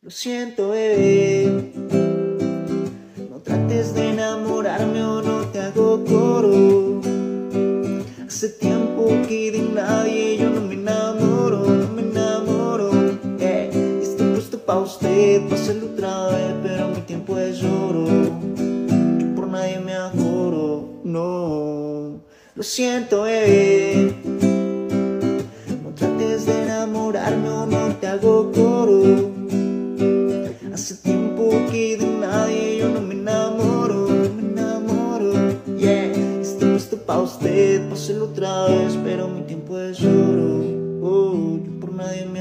Lo siento, bebé. No trates de enamorarme o no te hago coro. Hace tiempo que de nadie yo no me enamoro, no me enamoro. Eh, estoy puesto pa' usted, pa' hacerlo otra vez, pero mi tiempo es oro. Yo por nadie me ajoro, no. Lo siento, bebé. No trates de enamorarme o no te hago tiempo que de nadie yo no me enamoro, no me enamoro. Yeah, estoy listo pa' usted, hacerlo otra vez, pero mi tiempo es oro. Oh, yo por nadie me.